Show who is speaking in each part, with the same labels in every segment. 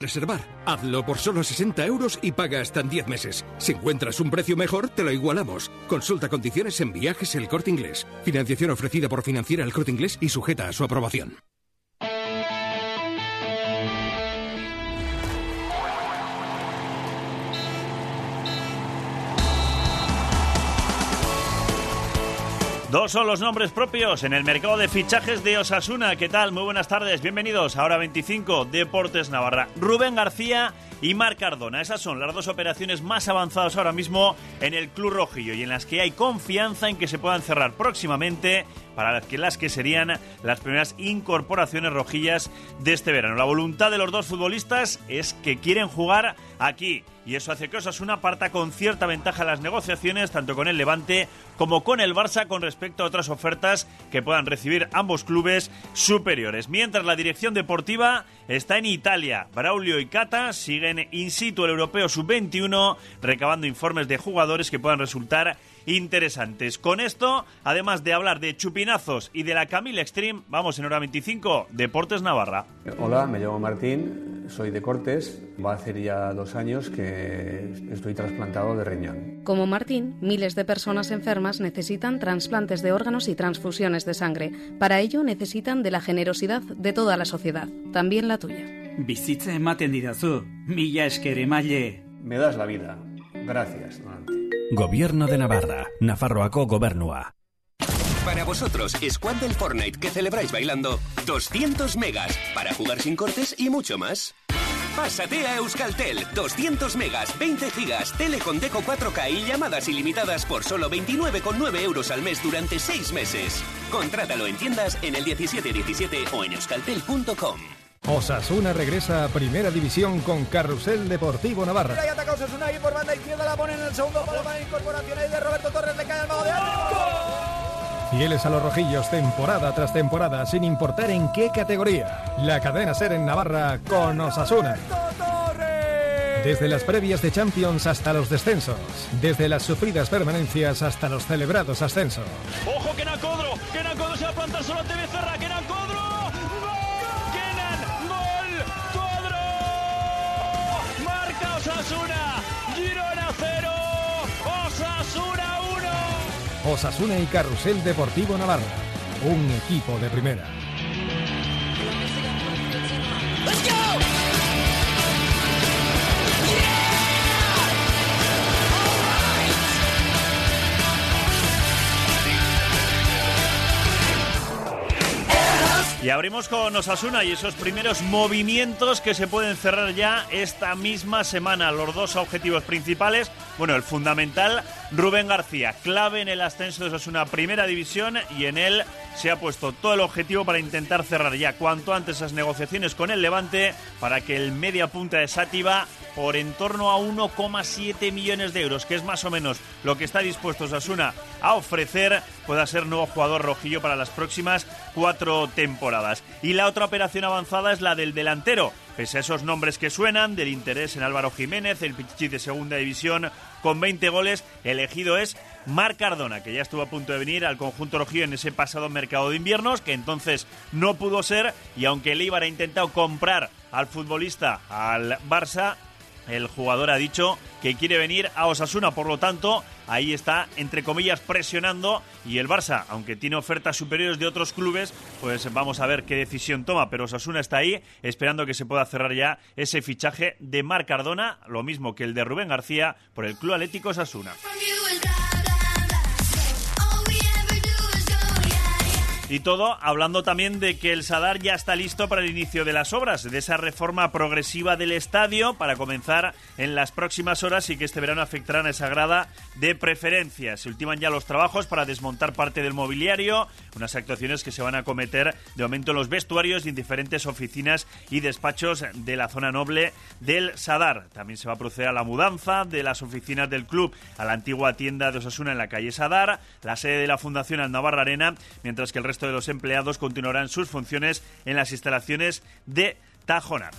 Speaker 1: Reservar. Hazlo por solo 60 euros y paga hasta en 10 meses. Si encuentras un precio mejor, te lo igualamos. Consulta condiciones en viajes El Corte Inglés. Financiación ofrecida por Financiera El Corte Inglés y sujeta a su aprobación.
Speaker 2: Dos son los nombres propios en el mercado de fichajes de Osasuna. ¿Qué tal? Muy buenas tardes. Bienvenidos a Hora 25 Deportes Navarra. Rubén García y Marc Cardona. Esas son las dos operaciones más avanzadas ahora mismo en el Club Rojillo y en las que hay confianza en que se puedan cerrar próximamente para las que, las que serían las primeras incorporaciones rojillas de este verano. La voluntad de los dos futbolistas es que quieren jugar aquí y eso hace que Osasuna parta con cierta ventaja en las negociaciones, tanto con el Levante como con el Barça, con respecto a otras ofertas que puedan recibir ambos clubes superiores. Mientras la dirección deportiva está en Italia, Braulio y Cata siguen in situ el europeo sub-21, recabando informes de jugadores que puedan resultar interesantes. Con esto, además de hablar de chupinazos y de la Camila Extreme, vamos en hora 25, Deportes Navarra.
Speaker 3: Hola, me llamo Martín, soy de Cortes. Va a hacer ya dos años que estoy trasplantado de riñón.
Speaker 4: Como Martín, miles de personas enfermas necesitan trasplantes de órganos y transfusiones de sangre. Para ello necesitan de la generosidad de toda la sociedad, también la tuya.
Speaker 5: Bizitza ematen didazu, mila esker emaile.
Speaker 3: Me das la vida. Gracias, donante.
Speaker 6: Gobierno de Navarra, Nafarroaco Gobernua.
Speaker 7: Para vosotros, Squad del Fortnite que celebráis bailando 200 megas para jugar sin cortes y mucho más. Pásate a Euskaltel, 200 megas, 20 gigas, tele con Deco 4K y llamadas ilimitadas por solo 29,9 euros al mes durante 6 meses. Contrátalo en tiendas en el 1717 o en euskaltel.com.
Speaker 8: Osasuna regresa a Primera División con Carrusel Deportivo Navarra.
Speaker 9: Ahí ataca Osasuna ahí por banda izquierda, la pone en el segundo palo para incorporación ahí de Roberto Torres, le cae al mago de
Speaker 8: Fieles a los rojillos temporada tras temporada, sin importar en qué categoría. La cadena ser en Navarra con Osasuna. Desde las previas de Champions hasta los descensos. Desde las sufridas permanencias hasta los celebrados ascensos.
Speaker 2: ¡Ojo, que Nacodro! ¡Que Nacodro se va a plantar solo ante Becerra! ¡Que Nacodro! Osasuna! ¡Girona 0! ¡Osasuna 1!
Speaker 8: Osasuna y Carrusel Deportivo Navarra. Un equipo de primera.
Speaker 2: Y abrimos con Osasuna y esos primeros movimientos que se pueden cerrar ya esta misma semana. Los dos objetivos principales, bueno, el fundamental, Rubén García, clave en el ascenso de Osasuna Primera División y en él se ha puesto todo el objetivo para intentar cerrar ya cuanto antes esas negociaciones con el Levante para que el media punta de Sátiva por en torno a 1,7 millones de euros, que es más o menos lo que está dispuesto Osasuna a ofrecer, pueda ser nuevo jugador rojillo para las próximas cuatro temporadas. Y la otra operación avanzada es la del delantero. Pese a esos nombres que suenan, del interés en Álvaro Jiménez, el Pichichi de segunda división, con 20 goles, elegido es Marc Cardona, que ya estuvo a punto de venir al conjunto rojillo en ese pasado mercado de inviernos, que entonces no pudo ser, y aunque el ha intentado comprar al futbolista, al Barça, el jugador ha dicho que quiere venir a Osasuna, por lo tanto, ahí está, entre comillas, presionando. Y el Barça, aunque tiene ofertas superiores de otros clubes, pues vamos a ver qué decisión toma. Pero Osasuna está ahí, esperando que se pueda cerrar ya ese fichaje de Marc Cardona, lo mismo que el de Rubén García, por el Club Atlético Osasuna. Y todo hablando también de que el Sadar ya está listo para el inicio de las obras, de esa reforma progresiva del estadio para comenzar en las próximas horas y que este verano afectarán a esa grada de preferencia. Se ultiman ya los trabajos para desmontar parte del mobiliario, unas actuaciones que se van a cometer de momento en los vestuarios y en diferentes oficinas y despachos de la zona noble del Sadar. También se va a proceder a la mudanza de las oficinas del club a la antigua tienda de Osasuna en la calle Sadar, la sede de la fundación al Navarra Arena, mientras que el resto de los empleados continuarán sus funciones en las instalaciones de Tajonar.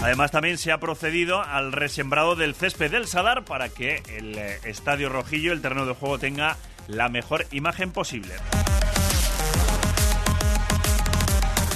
Speaker 2: Además también se ha procedido al resembrado del césped del Sadar para que el eh, estadio rojillo, el terreno de juego, tenga la mejor imagen posible.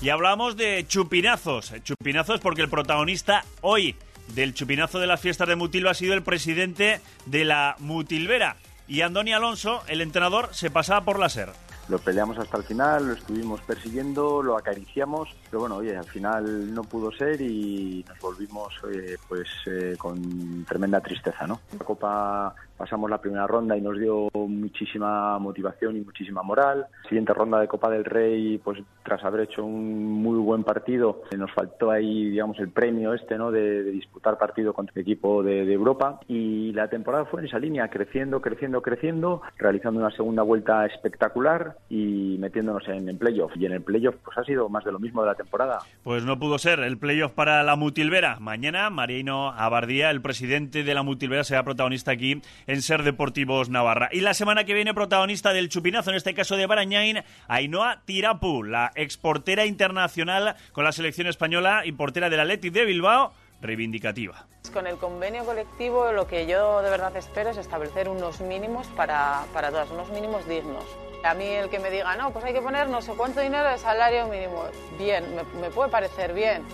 Speaker 2: Y hablamos de chupinazos. Chupinazos porque el protagonista hoy del chupinazo de las fiestas de Mutilva ha sido el presidente de la Mutilvera. Y Andoni Alonso, el entrenador, se pasaba por la SER
Speaker 10: lo peleamos hasta el final, lo estuvimos persiguiendo, lo acariciamos, pero bueno, oye, al final no pudo ser y nos volvimos eh, pues eh, con tremenda tristeza, ¿no? La Copa pasamos la primera ronda y nos dio muchísima motivación y muchísima moral. Siguiente ronda de Copa del Rey, pues tras haber hecho un muy buen partido, nos faltó ahí, digamos, el premio este, ¿no? De, disputar partido contra el equipo de, de, Europa. Y la temporada fue en esa línea, creciendo, creciendo, creciendo, realizando una segunda vuelta espectacular y metiéndonos en, en playoff. Y en el playoff, pues ha sido más de lo mismo de la temporada.
Speaker 2: Pues no pudo ser el playoff para la Mutilvera. Mañana, Marino Abardía, el presidente de la Mutilvera, será protagonista aquí en Ser Deportivos Navarra. Y la semana que viene, protagonista del chupinazo, en este caso de Barañain, Ainhoa Tirapu, la exportera internacional con la selección española y portera del Athletic de Bilbao, reivindicativa.
Speaker 11: Con el convenio colectivo lo que yo de verdad espero es establecer unos mínimos para, para todas, unos mínimos dignos. A mí el que me diga, no, pues hay que poner no sé cuánto dinero de salario mínimo, bien, me puede parecer bien,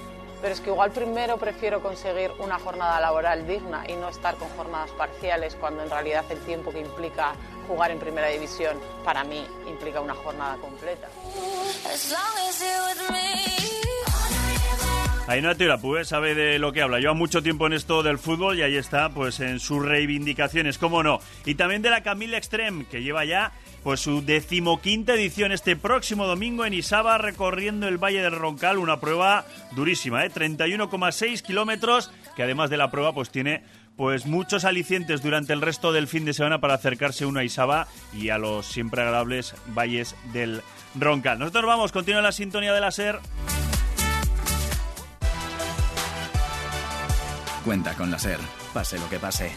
Speaker 11: pero es que igual primero prefiero conseguir una jornada laboral digna y no estar con jornadas parciales cuando en realidad el tiempo que implica jugar en primera división para mí implica una jornada completa.
Speaker 2: Ainhoa Tirapú sabe de lo que habla. Lleva mucho tiempo en esto del fútbol y ahí está, pues en sus reivindicaciones, cómo no. Y también de la Camille Extreme, que lleva ya pues su decimoquinta edición este próximo domingo en Isaba, recorriendo el Valle del Roncal, una prueba durísima, ¿eh? 31,6 kilómetros, que además de la prueba, pues tiene pues muchos alicientes durante el resto del fin de semana para acercarse uno a Isaba y a los siempre agradables valles del Roncal. Nosotros vamos, continúa la sintonía de la SER.
Speaker 12: Cuenta con la SER, pase lo que pase.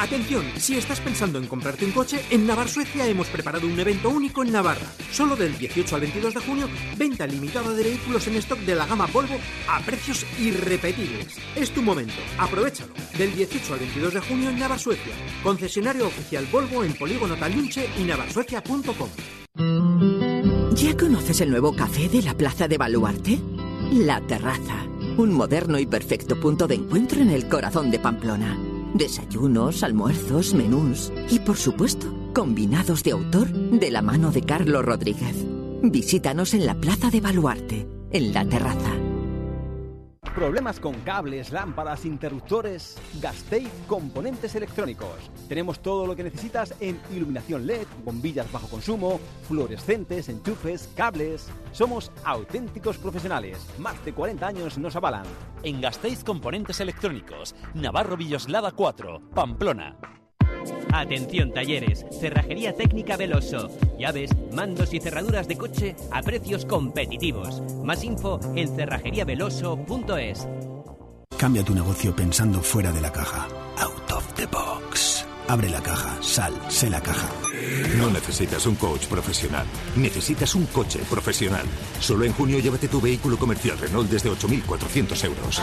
Speaker 13: Atención, si estás pensando en comprarte un coche, en Navar Suecia hemos preparado un evento único en Navarra. Solo del 18 al 22 de junio, venta limitada de vehículos en stock de la gama Volvo a precios irrepetibles. Es tu momento, aprovechalo. Del 18 al 22 de junio en Navar Suecia. Concesionario oficial Volvo en Polígono Talunche y navarsuecia.com.
Speaker 14: ¿Ya conoces el nuevo café de la Plaza de Baluarte? La Terraza. Un moderno y perfecto punto de encuentro en el corazón de Pamplona. Desayunos, almuerzos, menús y por supuesto, combinados de autor de la mano de Carlos Rodríguez. Visítanos en la Plaza de Baluarte, en la terraza.
Speaker 15: ¿Problemas con cables, lámparas, interruptores? Gasteiz Componentes Electrónicos. Tenemos todo lo que necesitas en iluminación LED, bombillas bajo consumo, fluorescentes, enchufes, cables. Somos auténticos profesionales. Más de 40 años nos avalan.
Speaker 16: En Gasteiz Componentes Electrónicos, Navarro Villoslada 4, Pamplona.
Speaker 17: Atención talleres, cerrajería técnica Veloso, llaves, mandos y cerraduras de coche a precios competitivos. Más info en cerrajeriaveloso.es.
Speaker 18: Cambia tu negocio pensando fuera de la caja. Out of the box. Abre la caja, sal, sé la caja.
Speaker 19: No necesitas un coach profesional, necesitas un coche profesional. Solo en junio llévate tu vehículo comercial Renault desde 8.400 euros.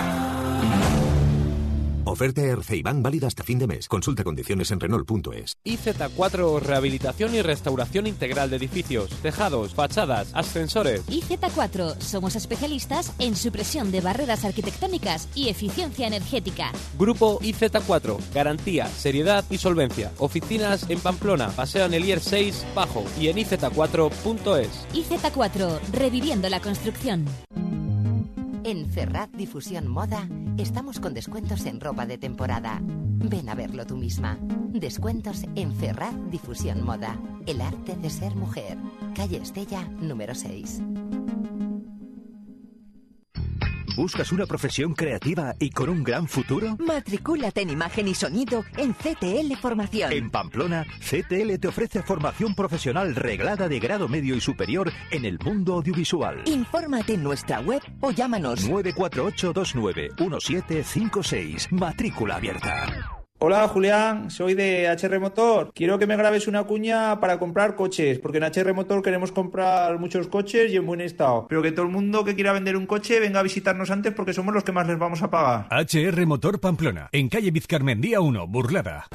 Speaker 19: Oferta Erceiban válida hasta fin de mes. Consulta condiciones en Renault.es.
Speaker 20: IZ4 Rehabilitación y restauración integral de edificios, tejados, fachadas, ascensores.
Speaker 21: IZ4 somos especialistas en supresión de barreras arquitectónicas y eficiencia energética.
Speaker 20: Grupo IZ4, garantía, seriedad y solvencia. Oficinas en Pamplona, Paseo Anelier 6, Bajo y en iz4.es.
Speaker 21: IZ4, reviviendo la construcción.
Speaker 22: En Ferrat Difusión Moda estamos con descuentos en ropa de temporada. Ven a verlo tú misma. Descuentos en Ferrat Difusión Moda. El arte de ser mujer. Calle Estella, número 6.
Speaker 23: ¿Buscas una profesión creativa y con un gran futuro?
Speaker 22: Matricúlate en imagen y sonido en CTL Formación.
Speaker 23: En Pamplona, CTL te ofrece formación profesional reglada de grado medio y superior en el mundo audiovisual.
Speaker 22: Infórmate en nuestra web o llámanos
Speaker 23: 948291756. Matrícula abierta.
Speaker 9: Hola Julián, soy de HR Motor. Quiero que me grabes una cuña para comprar coches, porque en HR Motor queremos comprar muchos coches y en buen estado. Pero que todo el mundo que quiera vender un coche venga a visitarnos antes porque somos los que más les vamos a pagar.
Speaker 6: HR Motor Pamplona, en calle Vizcarmendía 1, Burlada.